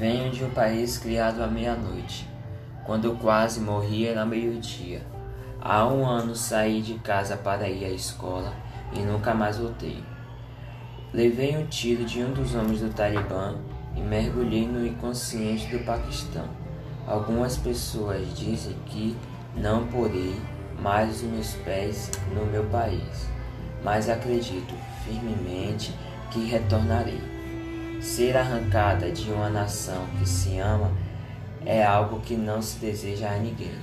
Venho de um país criado à meia-noite, quando quase morria era meio-dia. Há um ano saí de casa para ir à escola e nunca mais voltei. Levei um tiro de um dos homens do Talibã e mergulhei no inconsciente do Paquistão. Algumas pessoas dizem que não porei mais os meus pés no meu país, mas acredito firmemente que retornarei. Ser arrancada de uma nação que se ama é algo que não se deseja a ninguém.